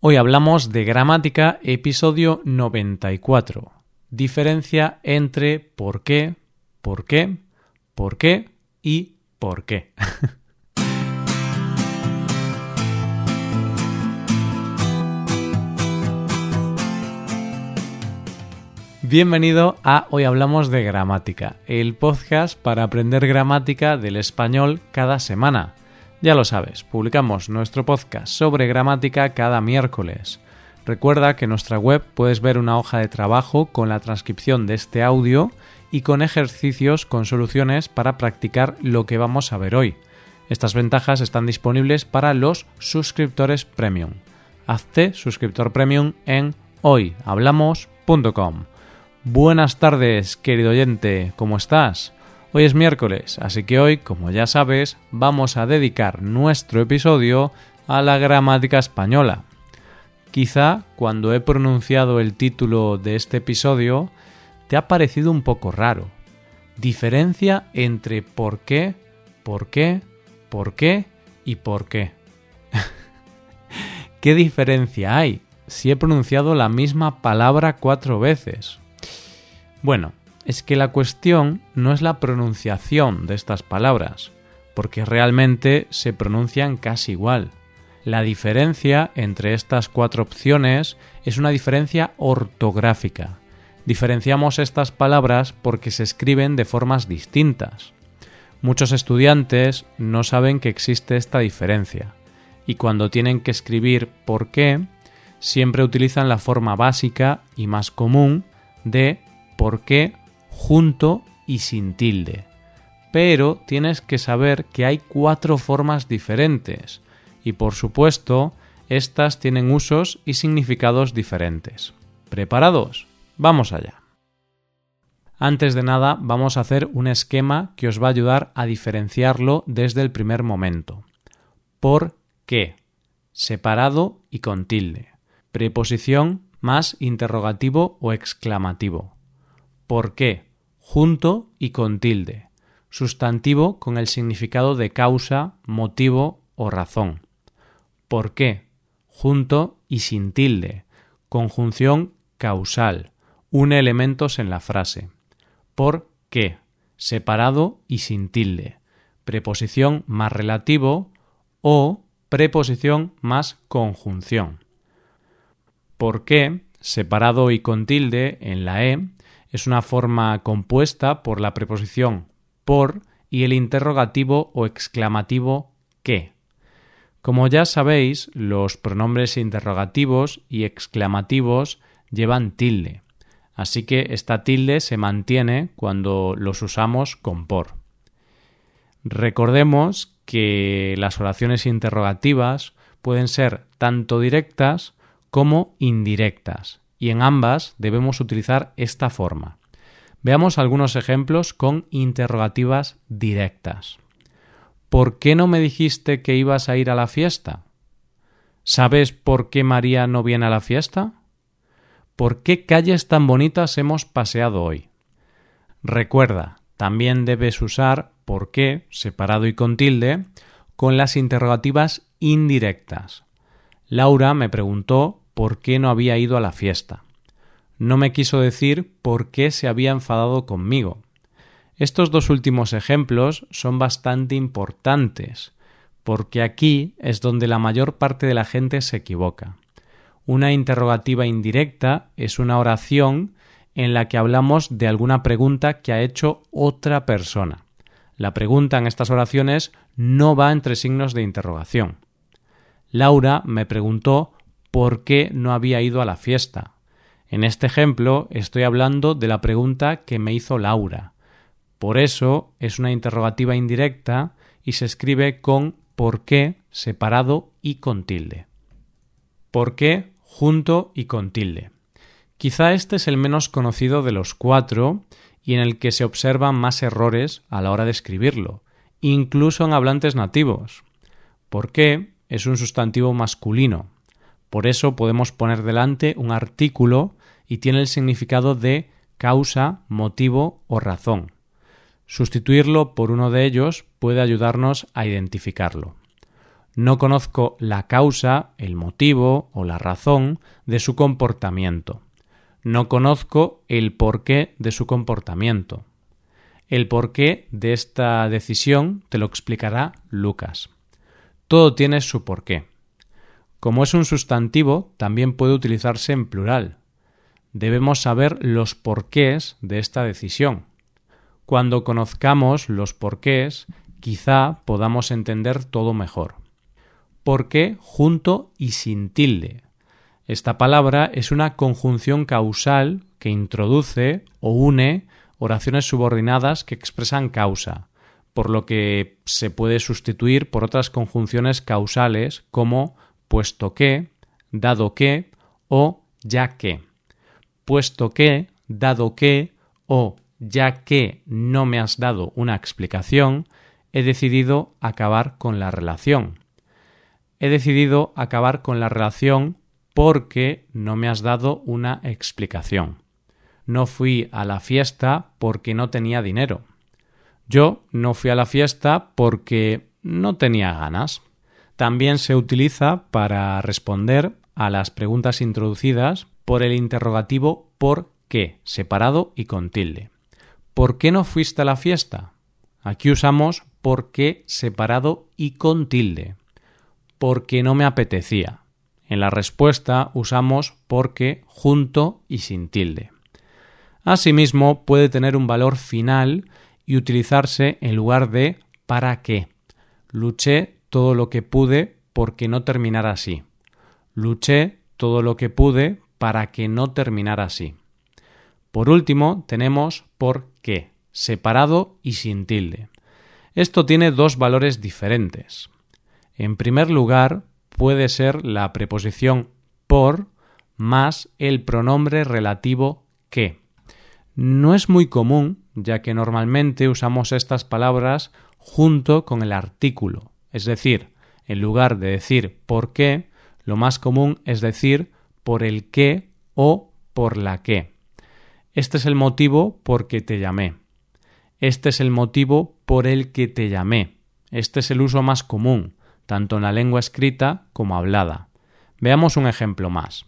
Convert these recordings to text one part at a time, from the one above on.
Hoy hablamos de gramática, episodio 94. Diferencia entre por qué, por qué, por qué y por qué. Bienvenido a Hoy Hablamos de Gramática, el podcast para aprender gramática del español cada semana. Ya lo sabes, publicamos nuestro podcast sobre gramática cada miércoles. Recuerda que en nuestra web puedes ver una hoja de trabajo con la transcripción de este audio y con ejercicios con soluciones para practicar lo que vamos a ver hoy. Estas ventajas están disponibles para los suscriptores premium. Hazte suscriptor premium en hoyhablamos.com. Buenas tardes, querido oyente, ¿cómo estás? Hoy es miércoles, así que hoy, como ya sabes, vamos a dedicar nuestro episodio a la gramática española. Quizá cuando he pronunciado el título de este episodio te ha parecido un poco raro. Diferencia entre por qué, por qué, por qué y por qué. ¿Qué diferencia hay si he pronunciado la misma palabra cuatro veces? Bueno, es que la cuestión no es la pronunciación de estas palabras, porque realmente se pronuncian casi igual. La diferencia entre estas cuatro opciones es una diferencia ortográfica. Diferenciamos estas palabras porque se escriben de formas distintas. Muchos estudiantes no saben que existe esta diferencia, y cuando tienen que escribir por qué, siempre utilizan la forma básica y más común de por qué junto y sin tilde. Pero tienes que saber que hay cuatro formas diferentes y por supuesto estas tienen usos y significados diferentes. ¿Preparados? Vamos allá. Antes de nada vamos a hacer un esquema que os va a ayudar a diferenciarlo desde el primer momento. ¿Por qué? Separado y con tilde. Preposición más interrogativo o exclamativo. ¿Por qué? Junto y con tilde, sustantivo con el significado de causa, motivo o razón. ¿Por qué? junto y sin tilde, conjunción causal, une elementos en la frase. ¿Por qué? separado y sin tilde, preposición más relativo o preposición más conjunción. ¿Por qué? separado y con tilde en la E es una forma compuesta por la preposición por y el interrogativo o exclamativo que. Como ya sabéis, los pronombres interrogativos y exclamativos llevan tilde, así que esta tilde se mantiene cuando los usamos con por. Recordemos que las oraciones interrogativas pueden ser tanto directas como indirectas, y en ambas debemos utilizar esta forma. Veamos algunos ejemplos con interrogativas directas. ¿Por qué no me dijiste que ibas a ir a la fiesta? ¿Sabes por qué María no viene a la fiesta? ¿Por qué calles tan bonitas hemos paseado hoy? Recuerda, también debes usar por qué, separado y con tilde, con las interrogativas indirectas. Laura me preguntó por qué no había ido a la fiesta. No me quiso decir por qué se había enfadado conmigo. Estos dos últimos ejemplos son bastante importantes, porque aquí es donde la mayor parte de la gente se equivoca. Una interrogativa indirecta es una oración en la que hablamos de alguna pregunta que ha hecho otra persona. La pregunta en estas oraciones no va entre signos de interrogación. Laura me preguntó por qué no había ido a la fiesta. En este ejemplo estoy hablando de la pregunta que me hizo Laura. Por eso es una interrogativa indirecta y se escribe con por qué separado y con tilde. ¿Por qué junto y con tilde? Quizá este es el menos conocido de los cuatro y en el que se observan más errores a la hora de escribirlo, incluso en hablantes nativos. ¿Por qué? es un sustantivo masculino, por eso podemos poner delante un artículo y tiene el significado de causa, motivo o razón. Sustituirlo por uno de ellos puede ayudarnos a identificarlo. No conozco la causa, el motivo o la razón de su comportamiento. No conozco el porqué de su comportamiento. El porqué de esta decisión te lo explicará Lucas. Todo tiene su porqué. Como es un sustantivo, también puede utilizarse en plural. Debemos saber los porqués de esta decisión. Cuando conozcamos los porqués, quizá podamos entender todo mejor. Porqué junto y sin tilde. Esta palabra es una conjunción causal que introduce o une oraciones subordinadas que expresan causa, por lo que se puede sustituir por otras conjunciones causales como puesto que, dado que o ya que. Puesto que, dado que o ya que no me has dado una explicación, he decidido acabar con la relación. He decidido acabar con la relación porque no me has dado una explicación. No fui a la fiesta porque no tenía dinero. Yo no fui a la fiesta porque no tenía ganas. También se utiliza para responder a las preguntas introducidas por el interrogativo por qué, separado y con tilde. ¿Por qué no fuiste a la fiesta? Aquí usamos por qué separado y con tilde. Porque no me apetecía. En la respuesta usamos porque junto y sin tilde. Asimismo, puede tener un valor final y utilizarse en lugar de para qué. Luché todo lo que pude porque no terminara así. Luché todo lo que pude para que no terminara así. Por último, tenemos por qué, separado y sin tilde. Esto tiene dos valores diferentes. En primer lugar, puede ser la preposición por más el pronombre relativo que. No es muy común, ya que normalmente usamos estas palabras junto con el artículo, es decir, en lugar de decir por qué, lo más común es decir por el qué o por la qué. Este es el motivo por que te llamé. Este es el motivo por el que te llamé. Este es el uso más común, tanto en la lengua escrita como hablada. Veamos un ejemplo más.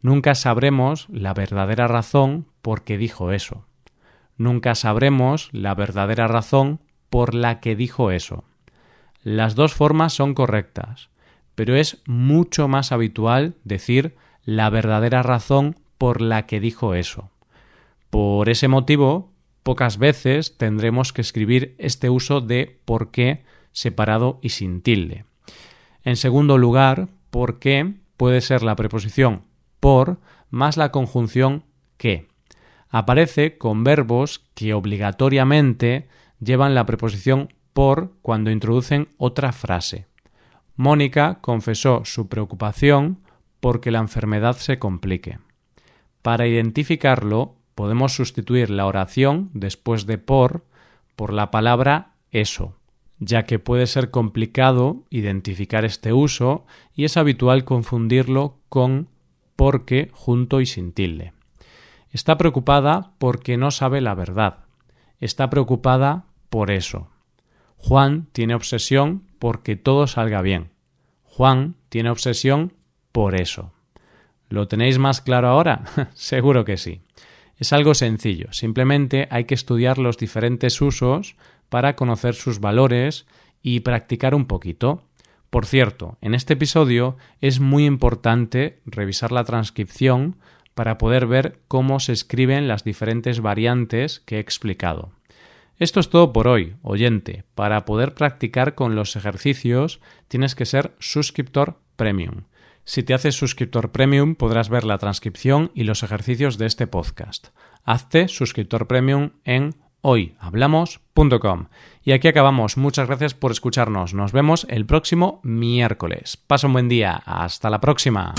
Nunca sabremos la verdadera razón por qué dijo eso. Nunca sabremos la verdadera razón por la que dijo eso. Las dos formas son correctas, pero es mucho más habitual decir la verdadera razón por la que dijo eso. Por ese motivo, pocas veces tendremos que escribir este uso de por qué separado y sin tilde. En segundo lugar, por qué puede ser la preposición por más la conjunción que. Aparece con verbos que obligatoriamente llevan la preposición por cuando introducen otra frase. Mónica confesó su preocupación porque la enfermedad se complique. Para identificarlo, podemos sustituir la oración después de por por la palabra eso, ya que puede ser complicado identificar este uso y es habitual confundirlo con porque junto y sin tilde. Está preocupada porque no sabe la verdad. Está preocupada por eso. Juan tiene obsesión porque todo salga bien. Juan tiene obsesión por eso. ¿Lo tenéis más claro ahora? Seguro que sí. Es algo sencillo, simplemente hay que estudiar los diferentes usos para conocer sus valores y practicar un poquito. Por cierto, en este episodio es muy importante revisar la transcripción para poder ver cómo se escriben las diferentes variantes que he explicado. Esto es todo por hoy, oyente. Para poder practicar con los ejercicios tienes que ser suscriptor premium. Si te haces suscriptor premium podrás ver la transcripción y los ejercicios de este podcast. Hazte suscriptor premium en hoyhablamos.com. Y aquí acabamos. Muchas gracias por escucharnos. Nos vemos el próximo miércoles. Pasa un buen día. Hasta la próxima.